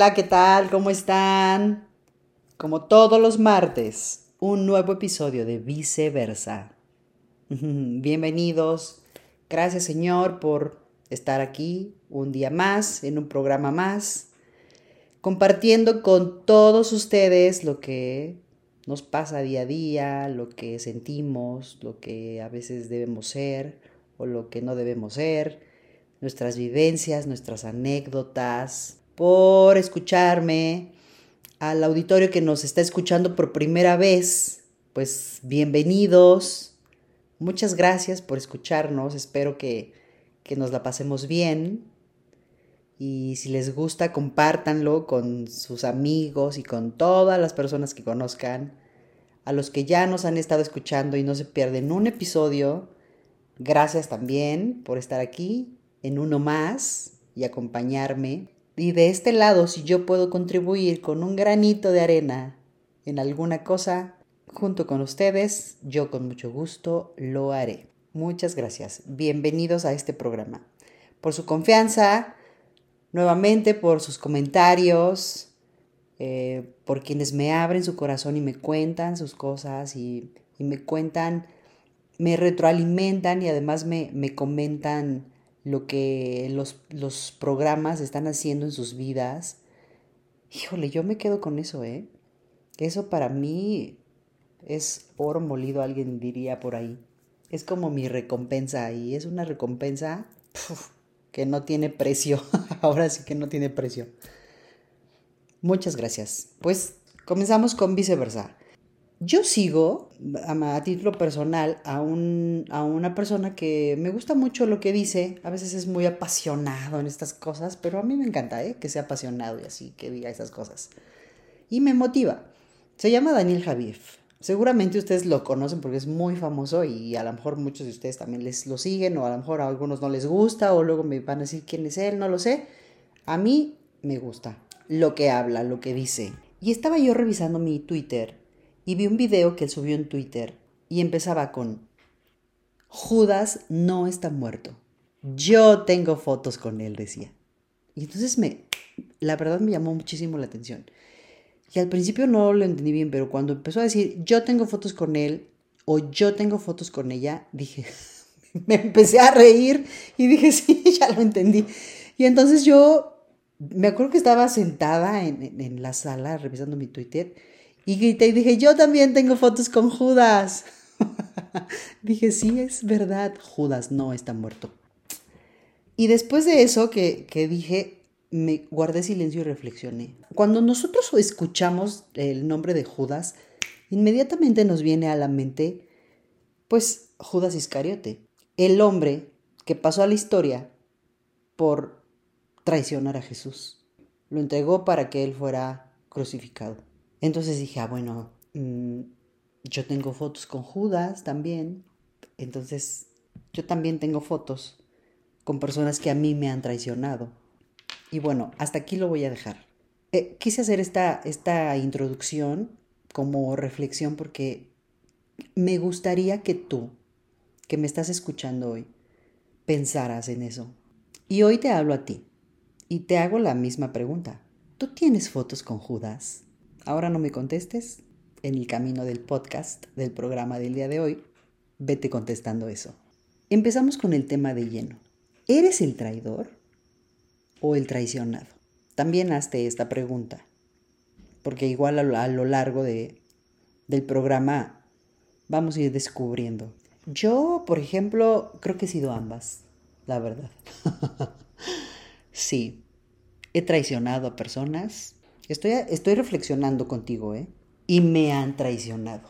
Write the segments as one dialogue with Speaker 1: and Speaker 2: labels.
Speaker 1: hola, ¿qué tal? ¿Cómo están? Como todos los martes, un nuevo episodio de Viceversa. Bienvenidos. Gracias Señor por estar aquí un día más, en un programa más, compartiendo con todos ustedes lo que nos pasa día a día, lo que sentimos, lo que a veces debemos ser o lo que no debemos ser, nuestras vivencias, nuestras anécdotas, por escucharme, al auditorio que nos está escuchando por primera vez, pues bienvenidos. Muchas gracias por escucharnos. Espero que, que nos la pasemos bien. Y si les gusta, compártanlo con sus amigos y con todas las personas que conozcan. A los que ya nos han estado escuchando y no se pierden un episodio, gracias también por estar aquí en uno más y acompañarme. Y de este lado, si yo puedo contribuir con un granito de arena en alguna cosa, junto con ustedes, yo con mucho gusto lo haré. Muchas gracias. Bienvenidos a este programa. Por su confianza, nuevamente por sus comentarios, eh, por quienes me abren su corazón y me cuentan sus cosas y, me cuentan, me retroalimentan y además me, me comentan lo que los, los programas están haciendo en sus vidas. Híjole, yo me quedo con eso, ¿eh? Eso para mí es oro molido, alguien diría por ahí. Es como mi recompensa y es una recompensa que no tiene precio. Ahora sí que no tiene precio. Muchas gracias. Pues comenzamos con viceversa. Yo sigo, a, título personal, a, un, a una persona que me gusta mucho lo que dice. A veces es muy apasionado en estas cosas, pero a mí me encanta ¿eh? que sea apasionado y así, que diga esas cosas. Y me motiva. Se llama Daniel Javif. Seguramente ustedes lo conocen porque es muy famoso y a lo mejor muchos de ustedes también les lo siguen o a lo mejor a algunos no les gusta o luego me van a decir quién es él, no lo sé. A mí me gusta lo que habla, lo que dice. Y estaba yo revisando mi Twitter y vi un video que él subió en Twitter y empezaba con Judas no está muerto. Yo tengo fotos con él, decía. Y entonces me, la verdad me llamó muchísimo la atención. Y al principio no lo entendí bien, pero cuando empezó a decir yo tengo fotos con él o yo tengo fotos con ella, dije, me empecé a reír y dije, sí, ya lo entendí. Y entonces yo me acuerdo que estaba sentada en, en la sala revisando mi Twitter y grité y dije, yo también tengo fotos con Judas. dije, sí, es verdad, Judas no está muerto. Y después de eso que, que dije, me guardé silencio y reflexioné. Cuando nosotros escuchamos el nombre de Judas, inmediatamente nos viene a la mente, pues, Judas Iscariote, el hombre que pasó a la historia por traicionar a Jesús. Lo entregó para que él fuera crucificado. Entonces dije, ah, bueno, mm, yo tengo fotos con Judas también. Entonces, yo también tengo fotos con personas que a mí me han traicionado. Y bueno, hasta aquí lo voy a dejar. Eh, quise hacer esta, esta introducción como reflexión porque me gustaría que tú, que me estás escuchando hoy, pensaras en eso. Y hoy te hablo a ti y te hago la misma pregunta. ¿Tú tienes fotos con Judas? Ahora no me contestes. En el camino del podcast del programa del día de hoy, vete contestando eso. Empezamos con el tema de lleno. ¿Eres el traidor o el traicionado? También hazte esta pregunta, porque igual a lo, largo de, del programa vamos a ir descubriendo. Yo, por ejemplo, creo que he sido ambas, la verdad. sí, he traicionado a personas Estoy, estoy reflexionando contigo, ¿eh? Y me han traicionado.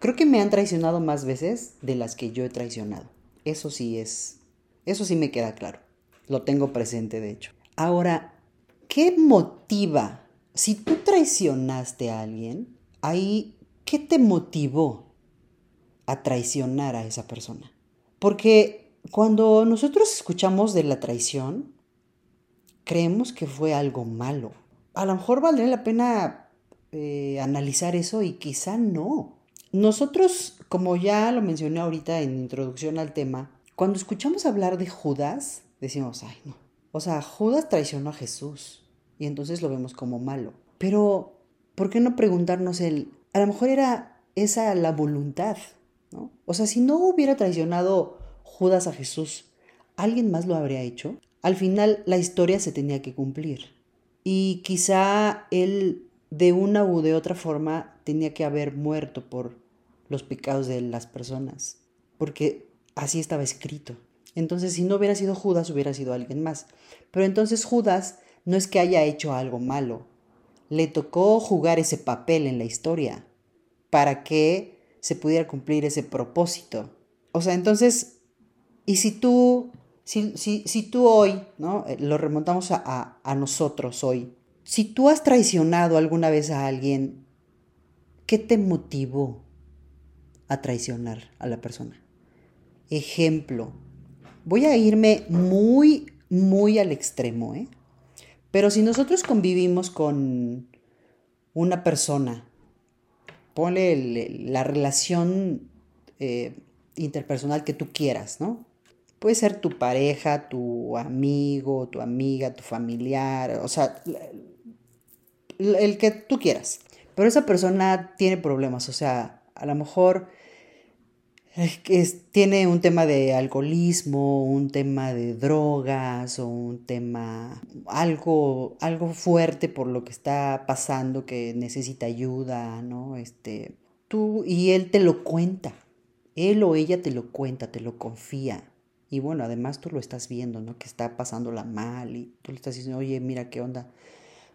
Speaker 1: Creo que me han traicionado más veces de las que yo he traicionado. Eso sí es, eso sí me queda claro. Lo tengo presente, de hecho. Ahora, ¿qué motiva? Si tú traicionaste a alguien, ahí, ¿qué te motivó a traicionar a esa persona? Porque cuando nosotros escuchamos de la traición, creemos que fue algo malo a lo mejor valdría la pena eh, analizar eso y quizá no. Nosotros, como ya lo mencioné ahorita en introducción al tema, cuando escuchamos hablar de Judas, decimos, ay no. O sea, Judas traicionó a Jesús. y entonces lo vemos como malo. Pero, ¿por qué no preguntarnos el, a lo mejor era esa la voluntad, ¿no? O sea, si no hubiera traicionado Judas a Jesús, ¿alguien más lo habría hecho? Al final la historia se tenía que cumplir. Y quizá él de una u de otra forma tenía que haber muerto por los pecados de las personas, porque así estaba escrito. Entonces, si no hubiera sido Judas, hubiera sido alguien más. Pero entonces Judas no es que haya hecho algo malo, le tocó jugar ese papel en la historia para que se pudiera cumplir ese propósito. O sea, entonces, y si tú, si, si, tú hoy, ¿no? Eh, lo remontamos a, a nosotros hoy, si tú has traicionado alguna vez a alguien, ¿qué te motivó a traicionar a la persona? Ejemplo, voy a irme muy, muy al extremo, ¿eh? Pero si nosotros convivimos con una persona, ponle la relación eh, interpersonal que tú quieras, ¿no? Puede ser tu pareja, tu amigo, tu amiga, tu familiar, o sea, el que tú quieras. Pero esa persona tiene problemas, o sea, a lo mejor tiene un tema de alcoholismo, un tema de drogas o un tema, algo, algo fuerte por lo que está pasando que necesita ayuda, ¿no? Este, tú y él te lo cuenta, él o ella te lo cuenta, te lo confía. Y bueno, además tú lo estás viendo, ¿no? Que está pasándola mal y tú le estás diciendo, oye, mira qué onda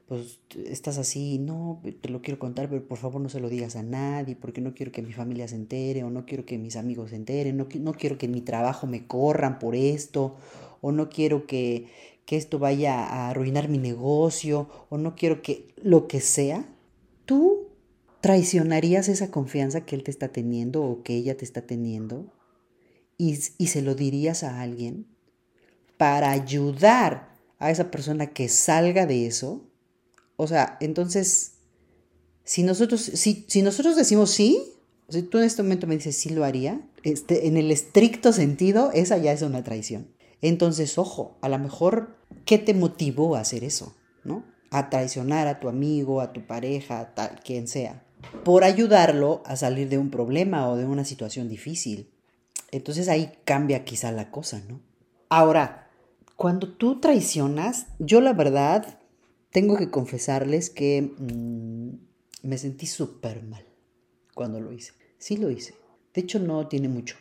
Speaker 1: pues estás así, no, te lo quiero contar, pero por favor no se lo digas a nadie, porque no quiero que mi familia se entere, o no quiero que mis amigos se enteren, no, no quiero que mi trabajo me corran por esto, o no quiero que, que esto vaya a arruinar mi negocio, o no quiero que lo que sea, tú traicionarías esa confianza que él te está teniendo o que ella te está teniendo y, se lo dirías a alguien para ayudar a esa persona que salga de eso o sea, entonces, si nosotros, si, si nosotros decimos sí, si tú en este momento me dices sí lo haría, este, en el estricto sentido, esa ya es una traición. Entonces, ojo, a lo mejor, ¿qué te motivó a hacer eso? ¿No? A traicionar a tu amigo, a tu pareja, tal, quien sea, por ayudarlo a salir de un problema o de una situación difícil. Entonces ahí cambia quizá la cosa, ¿no? Ahora, cuando tú traicionas, yo la verdad tengo que confesarles que mm, me sentí súper mal cuando lo hice. Sí lo hice. De hecho, no tiene mucho.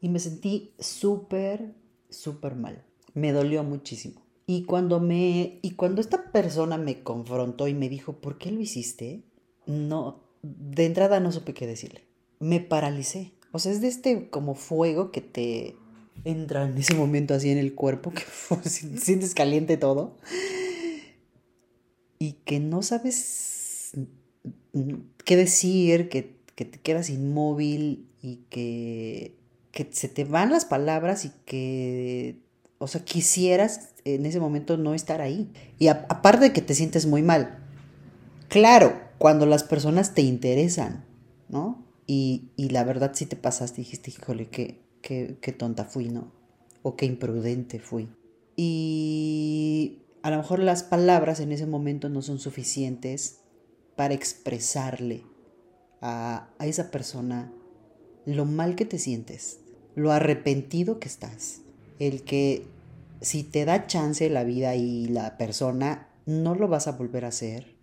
Speaker 1: Y me sentí súper, súper mal. Me dolió muchísimo. Y cuando me y cuando esta persona me confrontó y me dijo, "¿Por qué lo hiciste?", no de entrada no supe qué decirle. Me paralicé. O sea, es de este como fuego que te entra en ese momento así en el cuerpo que sientes caliente todo y que no sabes qué decir, que, te quedas inmóvil y que, que se te van las palabras y que, o sea, quisieras en ese momento no estar ahí. Y aparte de que te sientes muy mal. Claro, cuando las personas te interesan, ¿no? Y, la verdad si te pasaste, dijiste, híjole, qué, qué, qué tonta fui, ¿no? O qué imprudente fui. Y a lo mejor las palabras en ese momento no son suficientes para expresarle a, esa persona lo mal que te sientes, lo arrepentido que estás, el que si te da chance la vida y la persona, no lo vas a volver a hacer,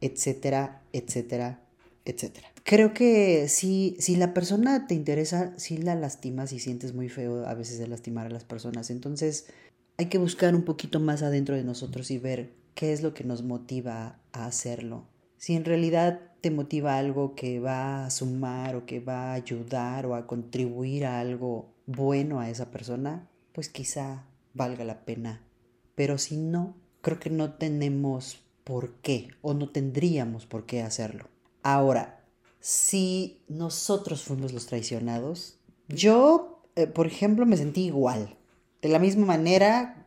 Speaker 1: etcétera, etcétera, etcétera. Creo que si, si la persona te interesa, si la lastimas y sientes muy feo a veces de lastimar a las personas. Entonces, hay que buscar un poquito más adentro de nosotros y ver qué es lo que nos motiva a hacerlo. Si en realidad te motiva algo que va a sumar o que va a ayudar o a contribuir a algo bueno a esa persona, pues quizá valga la pena. Pero si no, creo que no tenemos por qué o no tendríamos por qué hacerlo. Ahora, si nosotros fuimos los traicionados, yo, eh, por ejemplo, me sentí igual de la misma manera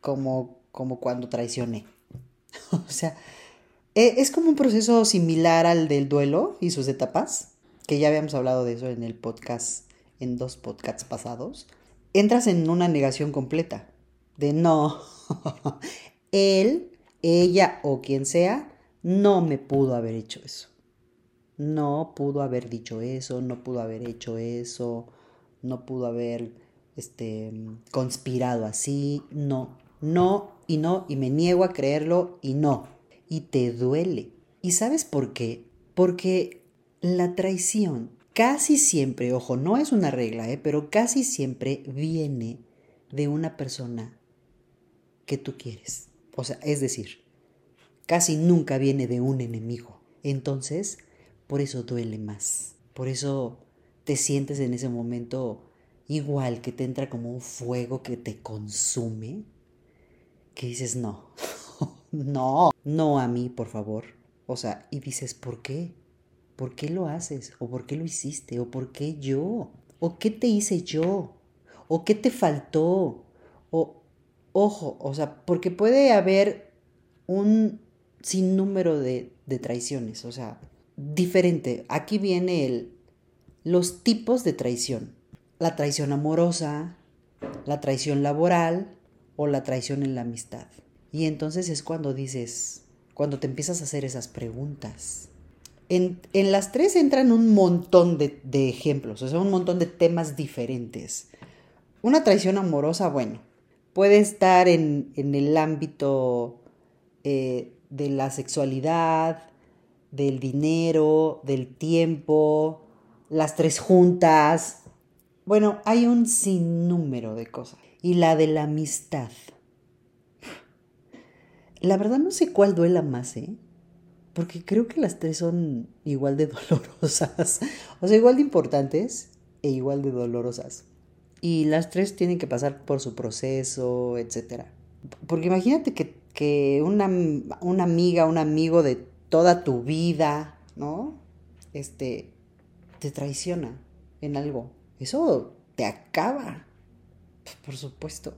Speaker 1: como, como cuando traicioné. o sea, e, es como un proceso similar al del duelo y sus etapas, que ya habíamos hablado de eso en el podcast, en dos podcasts pasados. Entras en una negación completa, de no, él, ella o quien sea no me pudo haber hecho eso. No pudo haber dicho eso, no pudo haber hecho eso, no pudo haber este, conspirado así, no, no y no, y me niego a creerlo y no. Y te duele. ¿Y sabes por qué? Porque la traición casi siempre, ojo, no es una regla, ¿eh? pero casi siempre viene de una persona que tú quieres. O sea, es decir, casi nunca viene de un enemigo. Entonces, por eso duele más. Por eso te sientes en ese momento igual que te entra como un fuego que te consume, que dices, no, no, no a mí, por favor. O sea, y dices, ¿por qué? ¿Por qué lo haces? ¿O por qué lo hiciste? ¿O por qué yo? ¿O qué te hice yo? ¿O qué te faltó? O, ojo, o sea, porque puede haber un sinnúmero de, de traiciones, o sea, diferente. Aquí viene el, los tipos de traición. La traición amorosa, la traición laboral o la traición en la amistad. Y entonces es cuando dices, cuando te empiezas a hacer esas preguntas. En, en las tres entran un montón de, de, ejemplos, o sea, un montón de temas diferentes. Una traición amorosa, bueno, puede estar en, en el ámbito eh, de la sexualidad, del dinero, del tiempo, las tres juntas. Bueno, hay un sinnúmero de cosas. Y la de la amistad. La verdad no sé cuál duela más, ¿eh? Porque creo que las tres son igual de dolorosas. O sea, igual de importantes e igual de dolorosas. Y las tres tienen que pasar por su proceso, etc. Porque imagínate que, que una, una amiga, un amigo de toda tu vida, ¿no? Este, te traiciona en algo. Eso te acaba, por supuesto.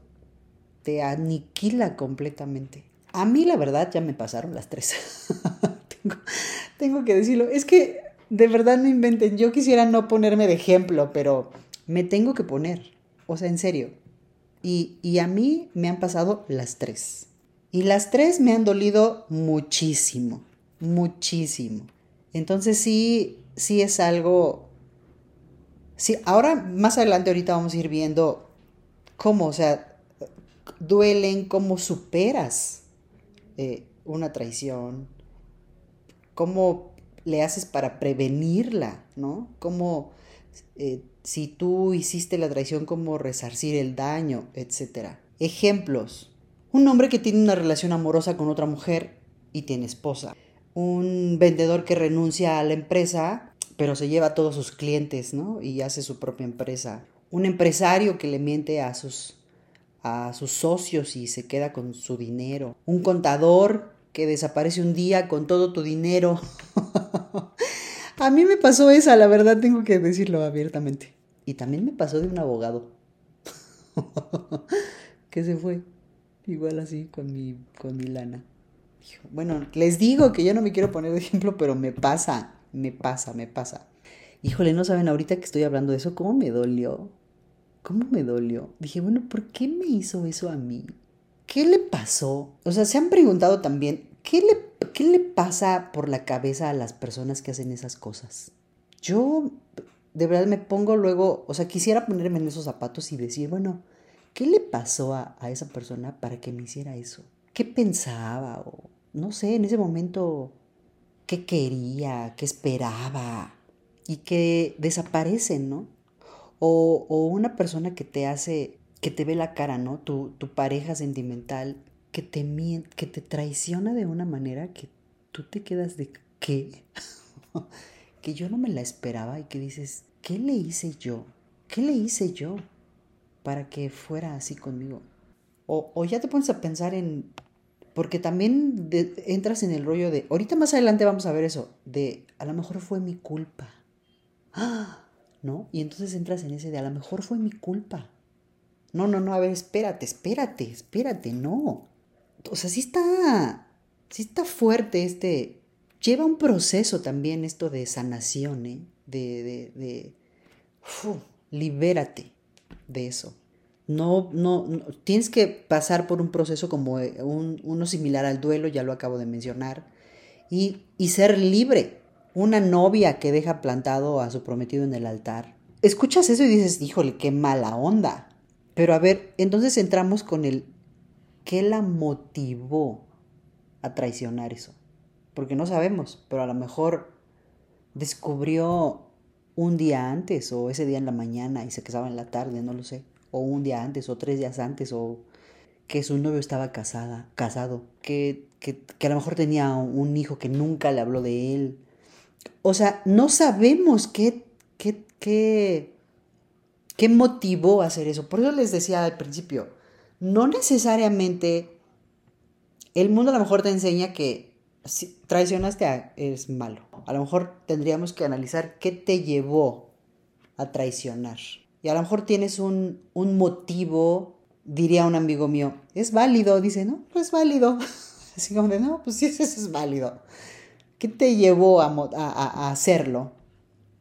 Speaker 1: Te aniquila completamente. A mí la verdad ya me pasaron las tres. tengo, tengo que decirlo. Es que de verdad no inventen. Yo quisiera no ponerme de ejemplo, pero me tengo que poner. O sea, en serio. Y, y, a mí me han pasado las tres. Y las tres me han dolido muchísimo, muchísimo. Entonces sí, sí es algo... Sí, ahora más adelante ahorita vamos a ir viendo cómo, o sea, duelen, cómo superas eh, una traición, cómo le haces para prevenirla, ¿no? Cómo eh, si tú hiciste la traición, cómo resarcir el daño, etc. Ejemplos. Un hombre que tiene una relación amorosa con otra mujer y tiene esposa. Un vendedor que renuncia a la empresa, pero se lleva a todos sus clientes, ¿no? Y hace su propia empresa. Un empresario que le miente a sus a sus socios y se queda con su dinero. Un contador que desaparece un día con todo tu dinero. a mí me pasó esa, la verdad tengo que decirlo abiertamente. Y también me pasó de un abogado que se fue igual así con mi, con mi lana. Bueno, les digo que yo no me quiero poner de ejemplo, pero me pasa, me pasa, me pasa. Híjole, no saben ahorita que estoy hablando de eso, cómo me dolió. ¿Cómo me dolió? Dije, bueno, ¿por qué me hizo eso a mí? ¿Qué le pasó? O sea, se han preguntado también, ¿qué le, qué le pasa por la cabeza a las personas que hacen esas cosas? Yo de verdad me pongo luego, o sea, quisiera ponerme en esos zapatos y decir, bueno, ¿qué le pasó a, a esa persona para que me hiciera eso? ¿Qué pensaba? O no sé, en ese momento, ¿qué quería? ¿Qué esperaba? Y que desaparecen, ¿no? O, una persona que te hace, que te ve la cara, ¿no? Tu, tu pareja sentimental, que te, que te traiciona de una manera que tú te quedas de ¿qué? que yo no me la esperaba y que dices, ¿qué le hice yo? ¿Qué le hice yo para que fuera así conmigo? O, o ya te pones a pensar en, porque también entras en el rollo de, ahorita más adelante vamos a ver eso, de a lo mejor fue mi culpa. ¡Ah! ¿no? Y entonces entras en ese de a lo mejor fue mi culpa. No, no, no, a ver, espérate, espérate, espérate, no. O sea, sí está, sí está fuerte este, lleva un proceso también esto de sanación, ¿eh? De, de, de, libérate de eso. No, no, tienes que pasar por un proceso como eh, uno similar al duelo, ya lo acabo de mencionar, y, y ser libre. Una novia que deja plantado a su prometido en el altar. Escuchas eso y dices, híjole, qué mala onda. Pero a ver, entonces entramos con el, ¿qué la motivó a traicionar eso? Porque no sabemos, pero a lo mejor descubrió un día antes o ese día en la mañana y se casaba en la tarde, no lo sé o un día antes, o tres días antes, o que su novio estaba casada, casado, que, que, a lo mejor tenía un hijo que nunca le habló de él. O sea, no sabemos qué, qué, qué, qué motivó a hacer eso. Por eso les decía al principio, no necesariamente el mundo a lo mejor te enseña que traicionaste a, es malo. A lo mejor tendríamos que analizar qué te llevó a traicionar. Y a lo mejor tienes un, motivo, diría un amigo mío, es válido, dice, no, pues es válido. Así como de, no, pues sí, eso es válido. ¿Qué te llevó a, a, hacerlo?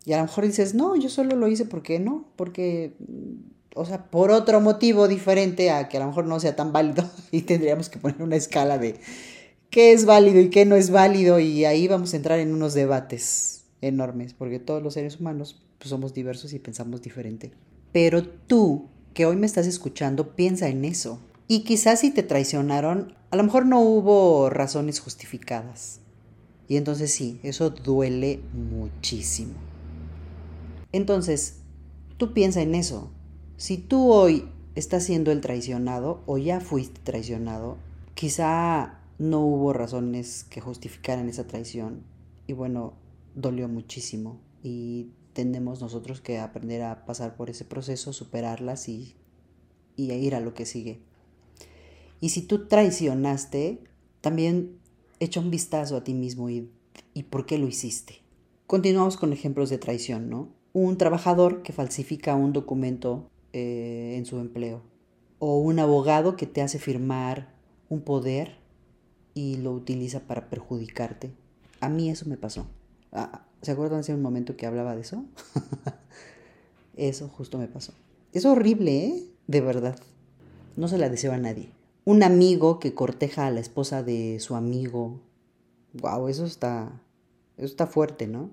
Speaker 1: Y a lo mejor dices, no, yo solo lo hice porque no, porque, o sea, por otro motivo diferente a que a lo mejor no sea tan válido y tendríamos que poner una escala de qué es válido y qué no es válido y ahí vamos a entrar en unos debates enormes, porque todos los seres humanos pues, somos diversos y pensamos diferente. Pero tú, que hoy me estás escuchando, piensa en eso. Y quizás si te traicionaron, a lo mejor no hubo razones justificadas. Y entonces sí, eso duele muchísimo. Entonces, tú piensa en eso. Si tú hoy estás siendo el traicionado o ya fuiste traicionado, quizá no hubo razones que justificaran esa traición. Y bueno, dolió muchísimo. Y tenemos nosotros que aprender a pasar por ese proceso, superarlas y, y ir a lo que sigue. Y si tú traicionaste, también echa un vistazo a ti mismo y, y por qué lo hiciste. Continuamos con ejemplos de traición, ¿no? Un trabajador que falsifica un documento eh, en su empleo. O un abogado que te hace firmar un poder y lo utiliza para perjudicarte. A mí eso me pasó. ¿Se acuerdan hace un momento que hablaba de eso? eso justo me pasó. Es horrible, ¿eh? De verdad. No se la deseo a nadie. Un amigo que corteja a la esposa de su amigo. Wow, eso está. Eso está fuerte, ¿no?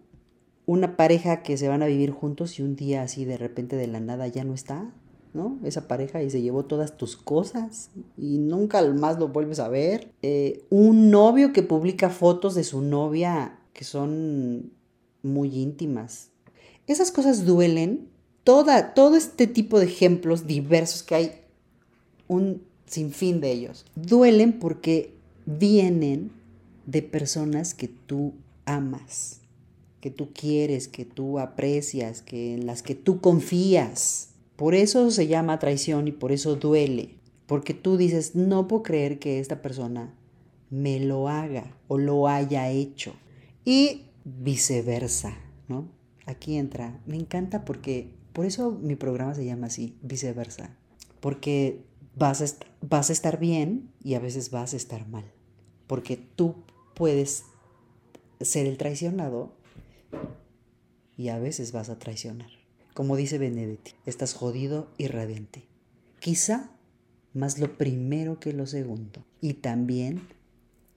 Speaker 1: Una pareja que se van a vivir juntos y un día así de repente de la nada ya no está, ¿no? Esa pareja y se llevó todas tus cosas y nunca más lo vuelves a ver. Eh, un novio que publica fotos de su novia que son muy íntimas. Esas cosas duelen. Toda, todo este tipo de ejemplos diversos que hay, un sinfín de ellos, duelen porque vienen de personas que tú amas, que tú quieres, que tú aprecias, que en las que tú confías. Por eso se llama traición y por eso duele, porque tú dices, no puedo creer que esta persona me lo haga o lo haya hecho. Y viceversa, ¿no? Aquí entra, me encanta porque, por eso mi programa se llama así, viceversa, porque vas a, vas a estar bien y a veces vas a estar mal, porque tú puedes ser el traicionado y a veces vas a traicionar. Como dice Benedetti, estás jodido y radiante. Quizá más lo primero que lo segundo. Y también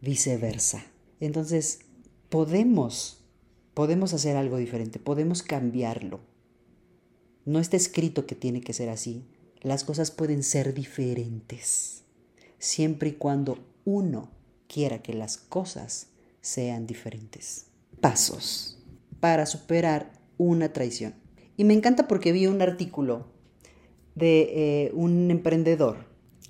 Speaker 1: viceversa. Entonces, podemos, podemos hacer algo diferente, podemos cambiarlo. No está escrito que tiene que ser así. Las cosas pueden ser diferentes, siempre y cuando uno quiera que las cosas sean diferentes. Pasos para superar una traición. Y me encanta porque vi un artículo de eh, un emprendedor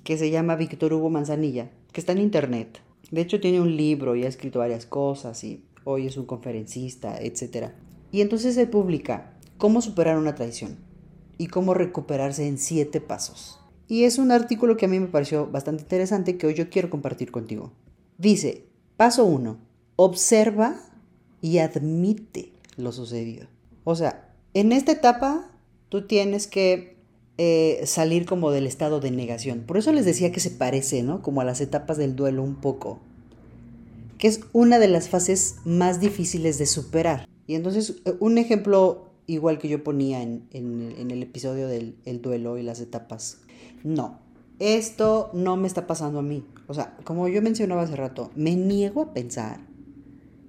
Speaker 1: que se llama Víctor Hugo Manzanilla, que está en internet. De hecho tiene un libro y ha escrito varias cosas y hoy es un conferencista, etc. Y entonces él publica cómo superar una traición y cómo recuperarse en siete pasos. Y es un artículo que a mí me pareció bastante interesante que hoy yo quiero compartir contigo. Dice, paso uno, observa y admite lo sucedido. O sea, en esta etapa tú tienes que eh, salir como del estado de negación. Por eso les decía que se parece, ¿no? Como a las etapas del duelo un poco que es una de las fases más difíciles de superar. Y entonces, eh, un ejemplo igual que yo ponía en, el episodio del duelo y las etapas. no, esto no me está pasando a mí. O sea, como yo mencionaba hace rato, me niego a pensar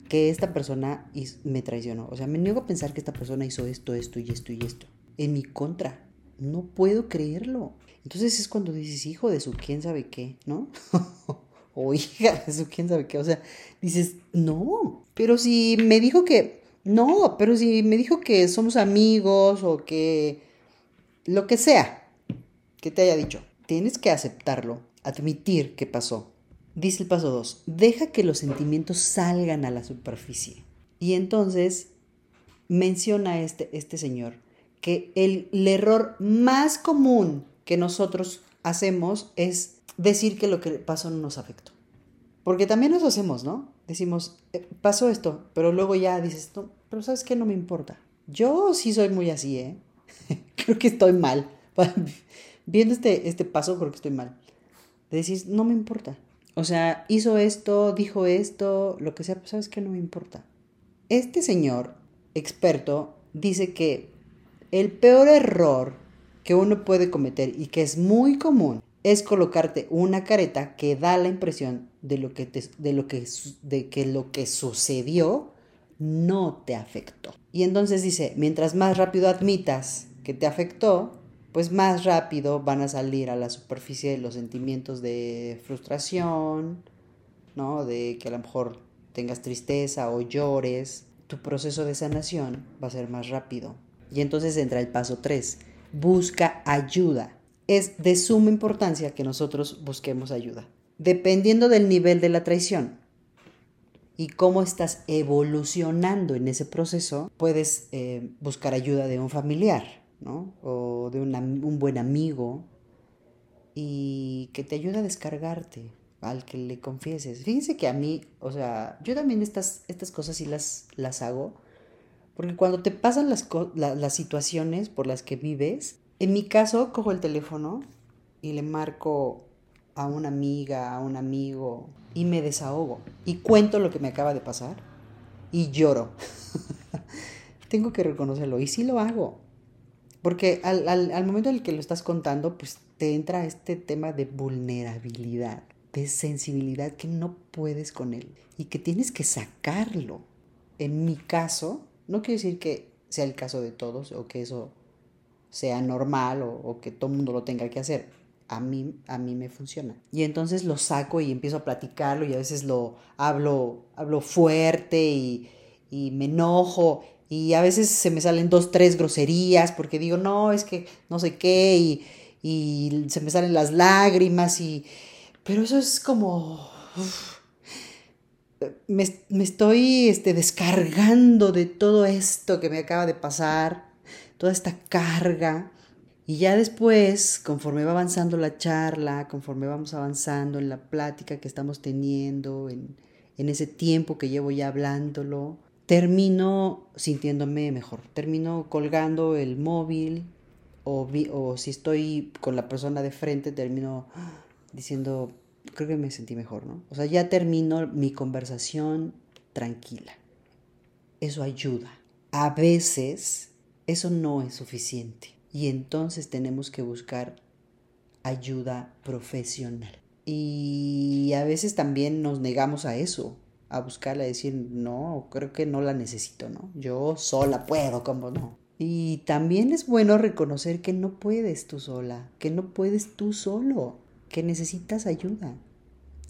Speaker 1: que esta persona me traicionó. O sea, me niego a pensar que esta persona hizo esto, esto y esto y esto. En mi contra. No puedo creerlo. Entonces es cuando dices, hijo de su quién sabe qué, ¿no? o hija de su quién sabe qué. O sea, dices, no. Pero si me dijo que, no, pero si me dijo que somos amigos o que lo que sea que te haya dicho, tienes que aceptarlo, admitir que pasó. Dice el paso 2, deja que los sentimientos salgan a la superficie. Y entonces menciona este, este señor que el, el error más común que nosotros hacemos es decir que lo que pasó no nos afectó. Porque también eso hacemos, ¿no? Decimos, eh, pasó esto, pero luego ya dices, no, pero ¿sabes qué? No me importa. Yo sí soy muy así, ¿eh? creo que estoy mal. Viendo este, este paso, creo que estoy mal. De decir, no me importa. O sea, hizo esto, dijo esto, lo que sea, pues sabes que no me importa. Este señor experto dice que el peor error que uno puede cometer y que es muy común es colocarte una careta que da la impresión de lo que, de lo que, de que lo que sucedió no te afectó. Y entonces dice, mientras más rápido admitas que te afectó, pues más rápido van a salir a la superficie los sentimientos de frustración, ¿no? De que a lo mejor tengas tristeza o llores. Tu proceso de sanación va a ser más rápido. Y entonces entra el paso 3. Busca ayuda. Es de suma importancia que nosotros busquemos ayuda. Dependiendo del nivel de la traición, y cómo estás evolucionando en ese proceso, puedes eh, buscar ayuda de un familiar, ¿no? O de un buen amigo y que te ayude a descargarte, al que le confieses. Fíjense que a mí, o sea, yo también estas, estas cosas sí las, las hago, porque cuando te pasan las, las situaciones por las que vives, en mi caso cojo el teléfono y le marco a una amiga, a un amigo, y me desahogo. Y cuento lo que me acaba de pasar y lloro. Tengo que reconocerlo y sí lo hago. Porque al, momento en el que lo estás contando, pues te entra este tema de vulnerabilidad, de sensibilidad que no puedes con él y que tienes que sacarlo. En mi caso, no quiero decir que sea el caso de todos o que eso sea normal o, que todo mundo lo tenga que hacer. A mí, a mí me funciona. Y entonces lo saco y empiezo a platicarlo y a veces lo hablo, hablo fuerte y, me enojo. Y a veces se me salen dos, tres groserías porque digo, no, es que no sé qué y, se me salen las lágrimas y... Pero eso es como... Me, me, estoy este, descargando de todo esto que me acaba de pasar, toda esta carga y ya después, conforme va avanzando la charla, conforme vamos avanzando en la plática que estamos teniendo, en, ese tiempo que llevo ya hablándolo, termino sintiéndome mejor. Termino colgando el móvil o, o si estoy con la persona de frente, termino diciendo, creo que me sentí mejor, ¿no? O sea, ya termino mi conversación tranquila. Eso ayuda. A veces eso no es suficiente y entonces tenemos que buscar ayuda profesional. Y a veces también nos negamos a eso, a buscarla, a decir, no, creo que no la necesito, ¿no? Yo sola puedo, ¿cómo no? Y también es bueno reconocer que no puedes tú sola, que no puedes tú solo, que necesitas ayuda.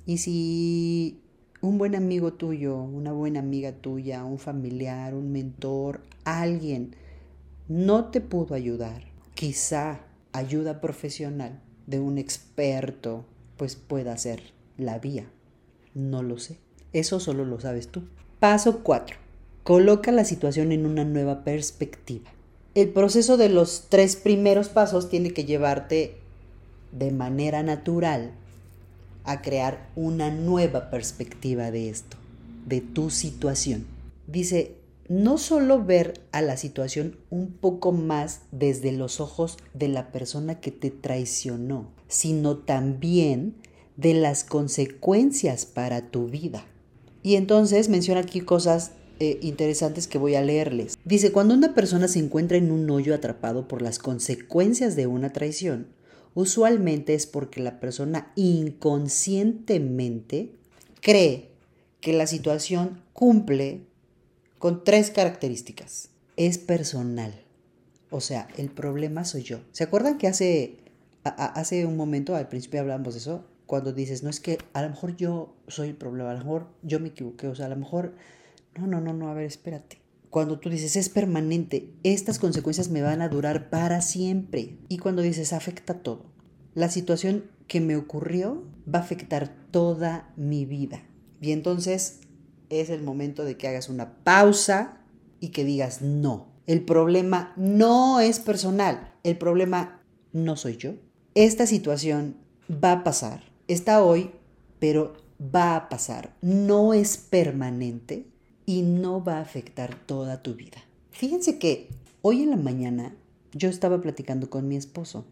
Speaker 1: Y si un buen amigo tuyo, una buena amiga tuya, un familiar, un mentor, alguien no te pudo ayudar, quizá ayuda profesional de un experto pues pueda ser la vía. No lo sé. Eso solo lo sabes tú. Paso 4. Coloca la situación en una nueva perspectiva. El proceso de los tres primeros pasos tiene que llevarte de manera natural a crear una nueva perspectiva de esto, de tu situación. Dice, no solo ver a la situación un poco más desde los ojos de la persona que te traicionó, sino también de las consecuencias para tu vida. Y entonces menciona aquí cosas eh, interesantes que voy a leerles. Dice, cuando una persona se encuentra en un hoyo atrapado por las consecuencias de una traición, usualmente es porque la persona inconscientemente cree que la situación cumple con tres características. Es personal. O sea, el problema soy yo. ¿Se acuerdan que hace, hace un momento, al principio hablamos de eso? Cuando dices, no es que a lo mejor yo soy el problema, a lo mejor yo me equivoqué, o sea, a lo mejor, no, no, no, no, a ver, espérate. Cuando tú dices, es permanente, estas consecuencias me van a durar para siempre. Y cuando dices, afecta todo. La situación que me ocurrió va a afectar toda mi vida. Y entonces es el momento de que hagas una pausa y que digas, no, el problema no es personal, el problema no soy yo. Esta situación va a pasar, está hoy, pero va a pasar, no es permanente y no va a afectar toda tu vida. Fíjense que hoy en la mañana yo estaba platicando con mi esposo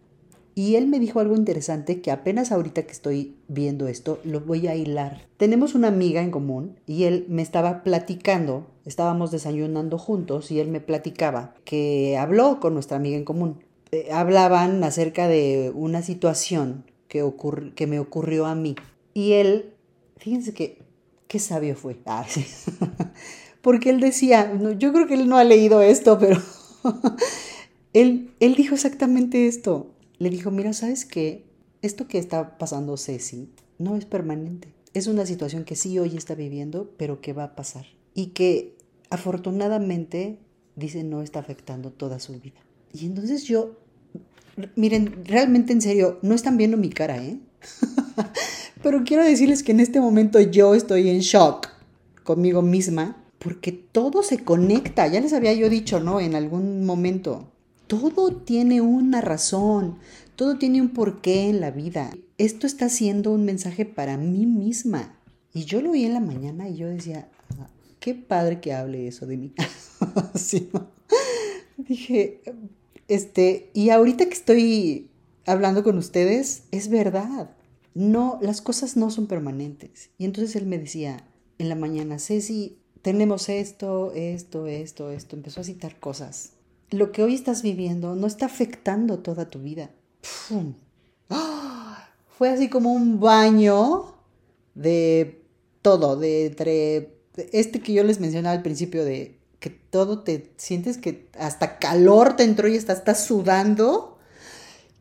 Speaker 1: y él me dijo algo interesante que apenas ahorita que estoy viendo esto lo voy a hilar. Tenemos una amiga en común y él me estaba platicando, estábamos desayunando juntos y él me platicaba que habló con nuestra amiga en común. Eh, hablaban acerca de una situación que, que me ocurrió a mí. Y él, fíjense que, qué sabio fue. Ah, Porque él decía, yo creo que él no ha leído esto, pero él, él dijo exactamente esto le dijo, mira, ¿sabes qué? Esto que está pasando Ceci no es permanente. Es una situación que sí hoy está viviendo, pero que va a pasar. Y que afortunadamente, dice, no está afectando toda su vida. Y entonces yo, miren, realmente en serio, no están viendo mi cara, ¿eh? pero quiero decirles que en este momento yo estoy en shock conmigo misma porque todo se conecta. Ya les había yo dicho, ¿no? En algún momento todo tiene una razón, todo tiene un porqué en la vida. Esto está siendo un mensaje para mí misma. Y yo lo vi en la mañana y yo decía, ah, qué padre que hable eso de mí. Dije, este, y ahorita que estoy hablando con ustedes, es verdad. No, las cosas no son permanentes. Y entonces él me decía en la mañana, Ceci, tenemos esto, esto, esto, esto. Empezó a citar cosas lo que hoy estás viviendo no está afectando toda tu vida. Fue así como un baño de todo, de entre este que yo les mencionaba al principio de que todo te sientes que hasta calor te entró y estás, sudando,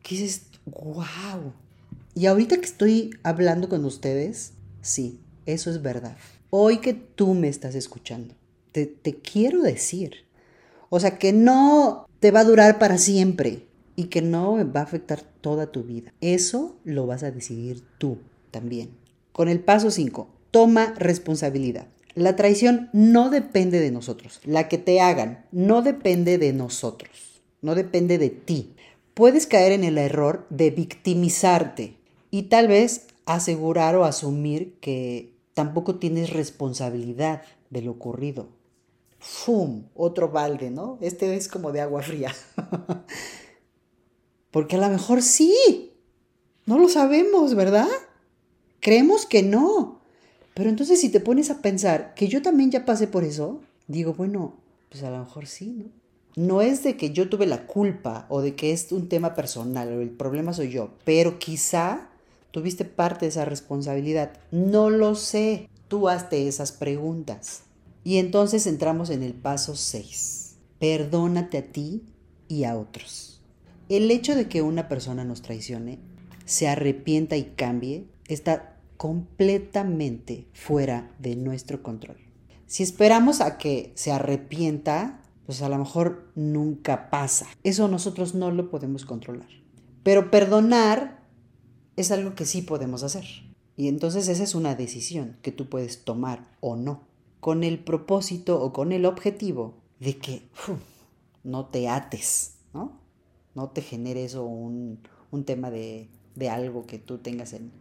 Speaker 1: que wow. Y ahorita que estoy hablando con ustedes, sí, eso es verdad. Hoy que tú me estás escuchando, te, te quiero decir o sea, que no te va a durar para siempre y que no va a afectar toda tu vida. Eso lo vas a decidir tú también. Con el paso 5, toma responsabilidad. La traición no depende de nosotros. La que te hagan no depende de nosotros. No depende de ti. Puedes caer en el error de victimizarte y tal vez asegurar o asumir que tampoco tienes responsabilidad de lo ocurrido. ¡Fum! Otro balde, ¿no? Este es como de agua fría. Porque a lo mejor sí. No lo sabemos, ¿verdad? Creemos que no. Pero entonces si te pones a pensar que yo también ya pasé por eso, digo, bueno, pues a lo mejor sí, ¿no? No es de que yo tuve la culpa o de que es un tema personal o el problema soy yo, pero quizá tuviste parte de esa responsabilidad. No lo sé. Tú hazte esas preguntas. Y entonces entramos en el paso 6. Perdónate a ti y a otros. El hecho de que una persona nos traicione, se arrepienta y cambie, está completamente fuera de nuestro control. Si esperamos a que se arrepienta, pues a lo mejor nunca pasa. Eso nosotros no lo podemos controlar. Pero perdonar es algo que sí podemos hacer. Y entonces esa es una decisión que tú puedes tomar o no con el propósito o con el objetivo de que no te ates, ¿no? No te genere eso un, tema de, algo que tú tengas en,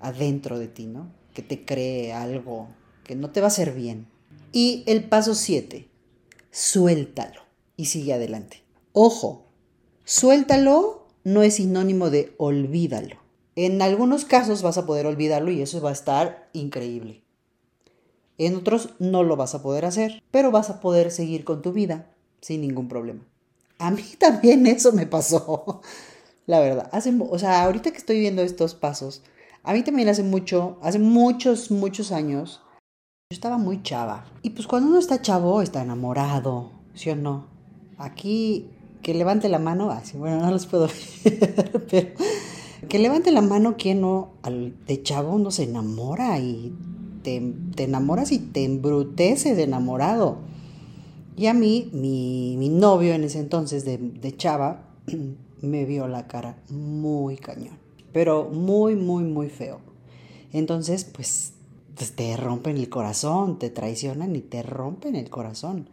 Speaker 1: adentro de ti, ¿no? Que te cree algo que no te va a hacer bien. Y el paso 7, suéltalo y sigue adelante. Ojo, suéltalo no es sinónimo de olvídalo. En algunos casos vas a poder olvidarlo y eso va a estar increíble. En otros no lo vas a poder hacer, pero vas a poder seguir con tu vida sin ningún problema. A mí también eso me pasó. La verdad, hace, o sea, ahorita que estoy viendo estos pasos, a mí también hace mucho, hace muchos, muchos años, yo estaba muy chava. Y pues cuando uno está chavo, está enamorado, ¿sí o no? Aquí, que levante la mano, así, bueno, no los puedo ver, pero que levante la mano quien no, al, de chavo uno se enamora y te, enamoras y te embruteces de enamorado. Y a mí, mi, mi novio en ese entonces de, de chava, me vio la cara muy cañón, pero muy, muy, muy feo. Entonces, pues, pues, te rompen el corazón, te traicionan y te rompen el corazón.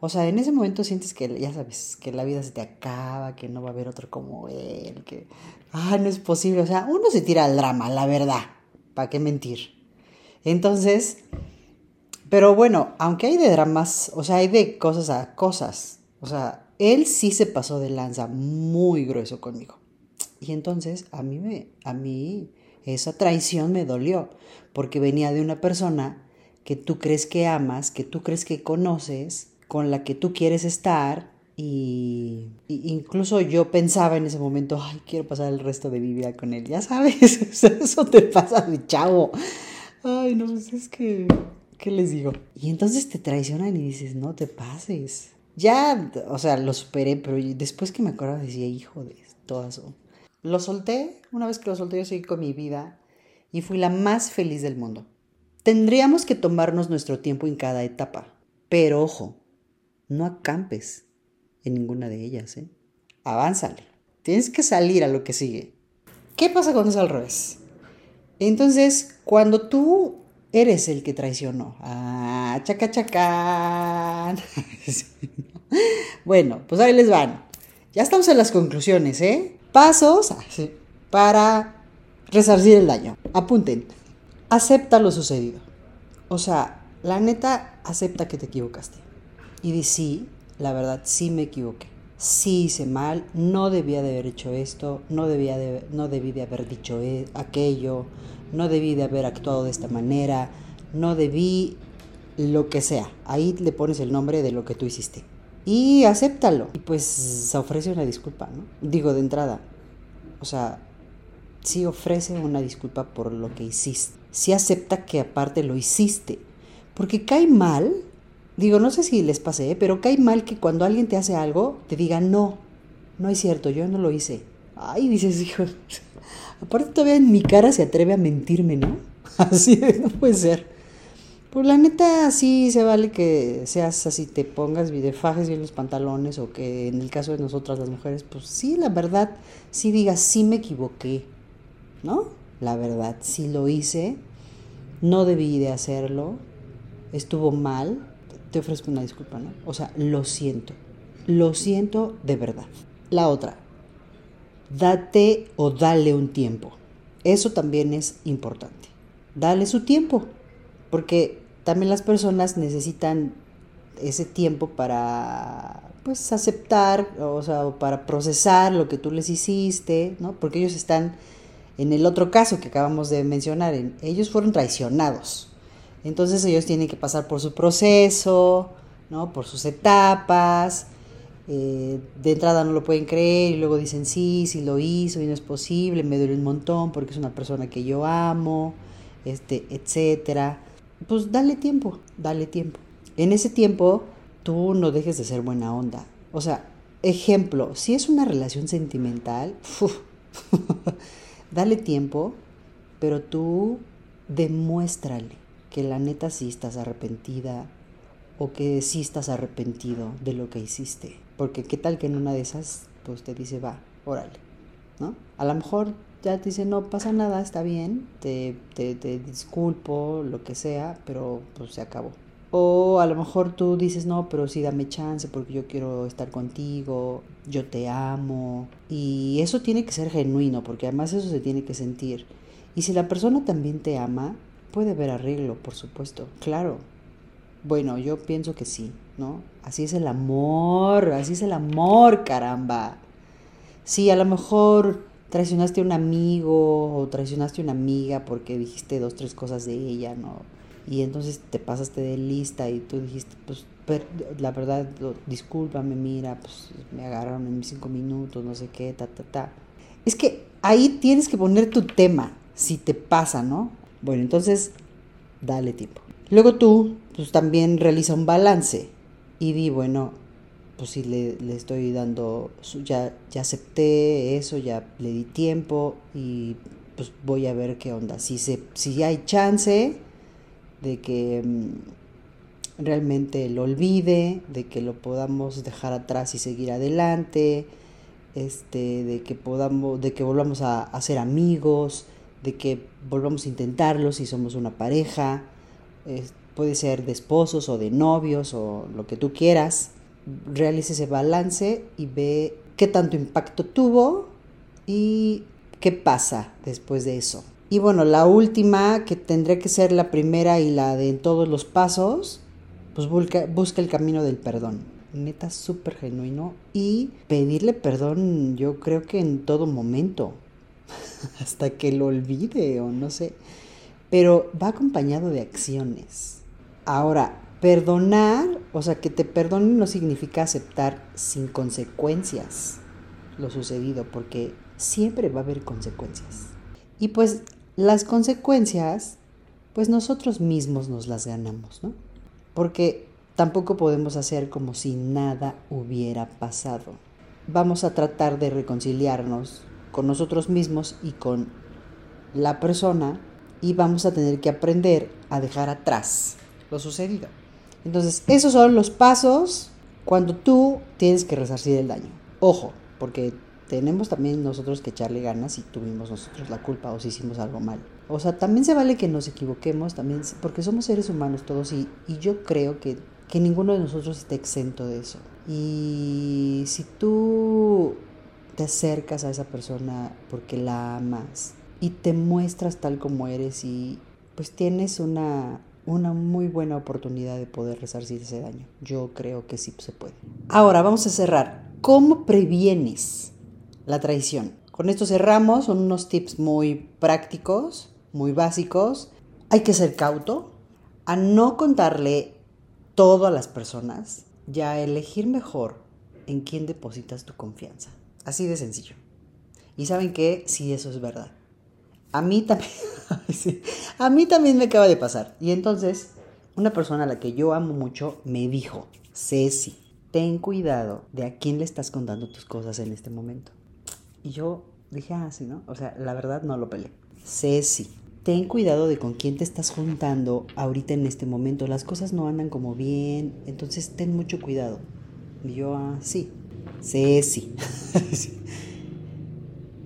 Speaker 1: O sea, en ese momento sientes que, ya sabes, que la vida se te acaba, que no va a haber otro como él, que, ah, no es posible. O sea, uno se tira al drama, la verdad. ¿Para qué mentir? Entonces, pero bueno, aunque hay de dramas, o sea, hay de cosas a cosas. O sea, él sí se pasó de lanza muy grueso conmigo. Y entonces a mí, me, a mí esa traición me dolió, porque venía de una persona que tú crees que amas, que tú crees que conoces, con la que tú quieres estar. Y, incluso yo pensaba en ese momento, ay, quiero pasar el resto de mi vida con él. Ya sabes, eso te pasa de chavo. Ay, no, pues es que, ¿qué les digo? Y entonces te traicionan y dices, no te pases. Ya, o sea, lo superé, pero después que me acuerdo decía, hijo de todo eso. Lo solté, una vez que lo solté yo seguí con mi vida y fui la más feliz del mundo. Tendríamos que tomarnos nuestro tiempo en cada etapa, pero ojo, no acampes en ninguna de ellas, ¿eh? Avánzale. Tienes que salir a lo que sigue. ¿Qué pasa cuando es al revés? Entonces, cuando tú eres el que traicionó, ah, chaca. Bueno, pues ahí les van. Ya estamos en las conclusiones, ¿eh? Pasos para resarcir el daño. Apunten. Acepta lo sucedido. O sea, la neta, acepta que te equivocaste. Y di sí, la verdad, sí me equivoqué. Sí hice mal, no debía de haber hecho esto, no, debía de, no debí de haber dicho e, aquello, no debí de haber actuado de esta manera, no debí lo que sea. Ahí le pones el nombre de lo que tú hiciste y acéptalo. Y pues se ofrece una disculpa, ¿no? Digo de entrada. O sea, sí ofrece una disculpa por lo que hiciste. Sí acepta que aparte lo hiciste. Porque cae mal, digo, no sé si les pasé, pero cae mal que cuando alguien te hace algo, te diga, no, no es cierto, yo no lo hice. Ay, dices, hijo, aparte todavía en mi cara se atreve a mentirme, ¿no? Así no puede ser. Pues la neta sí se vale que seas así, te pongas y fajes bien los pantalones o que en el caso de nosotras las mujeres, pues sí, la verdad, sí digas, sí me equivoqué, ¿no? La verdad, sí lo hice, no debí de hacerlo, estuvo mal, te ofrezco una disculpa, ¿no? O sea, lo siento, lo siento de verdad. La otra, date o dale un tiempo. Eso también es importante. Dale su tiempo porque también las personas necesitan ese tiempo para pues aceptar, o sea, para procesar lo que tú les hiciste, ¿no? Porque ellos están en el otro caso que acabamos de mencionar, ellos fueron traicionados. Entonces ellos tienen que pasar por su proceso, ¿no? Por sus etapas. Eh, de entrada no lo pueden creer y luego dicen sí, sí lo hizo y no es posible, me duele un montón porque es una persona que yo amo, este, etcétera pues dale tiempo, dale tiempo. En ese tiempo, tú no dejes de ser buena onda. O sea, ejemplo, si es una relación sentimental, dale tiempo, pero tú demuéstrale que la neta sí estás arrepentida o que sí estás arrepentido de lo que hiciste. Porque qué tal que en una de esas, pues te dice, va, órale, ¿no? A lo mejor ya te dice, no pasa nada, está bien, te, te, te, disculpo, lo que sea, pero pues se acabó. O a lo mejor tú dices, no, pero sí dame chance porque yo quiero estar contigo, yo te amo. Y eso tiene que ser genuino, porque además eso se tiene que sentir. Y si la persona también te ama, puede haber arreglo, por supuesto, claro. Bueno, yo pienso que sí, ¿no? Así es el amor, así es el amor, caramba. Sí, a lo mejor traicionaste a un amigo o traicionaste a una amiga porque dijiste dos, tres cosas de ella, ¿no? Y entonces te pasaste de lista y tú dijiste, pues la verdad, discúlpame, mira, pues me agarraron en mis cinco minutos, no sé qué, ta, ta, ta. Es que ahí tienes que poner tu tema, si te pasa, ¿no? Bueno, entonces, dale tiempo. Luego tú, pues también realiza un balance y di, bueno, pues si le, estoy dando, ya, ya acepté eso, ya le di tiempo y pues voy a ver qué onda. Si, se, si hay chance de que mm, realmente lo olvide, de que lo podamos dejar atrás y seguir adelante, este, de que podamos, de que volvamos a, a ser amigos, de que volvamos a intentarlo si somos una pareja, puede ser de esposos o de novios o lo que tú quieras. Realice ese balance y ve qué tanto impacto tuvo y qué pasa después de eso. Y bueno, la última, que tendría que ser la primera y la de todos los pasos, pues busca, busca el camino del perdón. Neta, súper genuino. Y pedirle perdón, yo creo que en todo momento. Hasta que lo olvide o no sé. Pero va acompañado de acciones. Ahora, perdonar, o sea, que te perdonen no significa aceptar sin consecuencias lo sucedido, porque siempre va a haber consecuencias. Y pues las consecuencias, pues nosotros mismos nos las ganamos, ¿no? Porque tampoco podemos hacer como si nada hubiera pasado. Vamos a tratar de reconciliarnos con nosotros mismos y con la persona y vamos a tener que aprender a dejar atrás lo sucedido. Entonces, esos son los pasos cuando tú tienes que resarcir el daño. Ojo, porque tenemos también nosotros que echarle ganas si tuvimos nosotros la culpa o si hicimos algo mal. O sea, también se vale que nos equivoquemos, también, porque somos seres humanos todos y, yo creo que, que ninguno de nosotros esté exento de eso. Y si tú te acercas a esa persona porque la amas y te muestras tal como eres y pues tienes una, una muy buena oportunidad de poder resarcir ese daño. Yo creo que sí se puede. Ahora vamos a cerrar. ¿Cómo previenes la traición? Con esto cerramos, son unos tips muy prácticos, muy básicos. Hay que ser cauto, a no contarle todo a las personas, ya elegir mejor en quién depositas tu confianza. Así de sencillo. Y saben que sí, eso es verdad. A mí también, a mí también me acaba de pasar. Y entonces, una persona a la que yo amo mucho me dijo, Ceci, ten cuidado de a quién le estás contando tus cosas en este momento. Y yo dije, ah, sí, ¿no? O sea, la verdad no lo peleé. Ceci, ten cuidado de con quién te estás juntando ahorita en este momento. Las cosas no andan como bien, entonces ten mucho cuidado. Y yo, ah, sí. Ceci.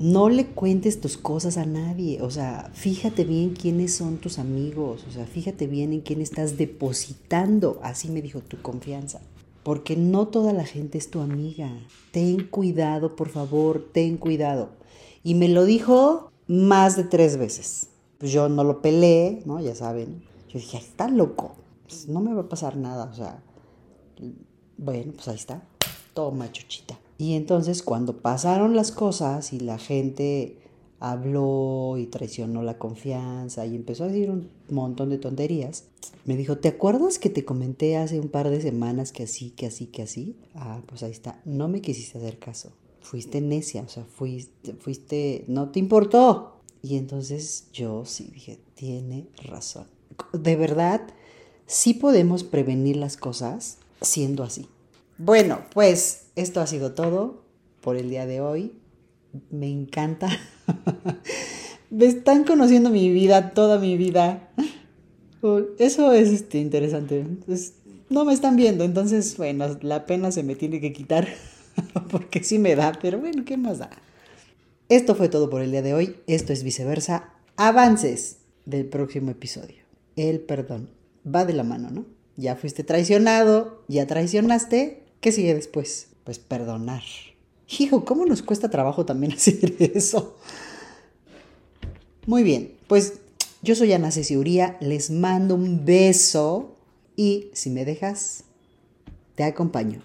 Speaker 1: no le cuentes tus cosas a nadie. O sea, fíjate bien quiénes son tus amigos. O sea, fíjate bien en quién estás depositando. Así me dijo tu confianza. Porque no toda la gente es tu amiga. Ten cuidado, por favor, ten cuidado. Y me lo dijo más de tres veces. Pues yo no lo peleé, ¿no? Ya saben. Yo dije, está loco. Pues no me va a pasar nada. O sea, bueno, pues ahí está toma chuchita. Y entonces cuando pasaron las cosas y la gente habló y traicionó la confianza y empezó a decir un montón de tonterías, me dijo, ¿te acuerdas que te comenté hace un par de semanas que así, que así, que así? Ah, pues ahí está, no me quisiste hacer caso. Fuiste necia, o sea, fuiste, fuiste, no te importó. Y entonces yo sí dije, tiene razón. De verdad, sí podemos prevenir las cosas siendo así. Bueno, pues esto ha sido todo por el día de hoy. Me encanta. Me están conociendo mi vida, toda mi vida. Eso es este, interesante. no me están viendo, entonces, bueno, la pena se me tiene que quitar. Porque sí me da, pero bueno, ¿qué más da? Esto fue todo por el día de hoy. Esto es viceversa. Avances del próximo episodio. El perdón. Va de la mano, ¿no? Ya fuiste traicionado, ya traicionaste, ¿Qué sigue después? Pues perdonar. Hijo, ¿cómo nos cuesta trabajo también hacer eso? Muy bien, pues yo soy Ana Ceci les mando un beso y si me dejas, te acompaño.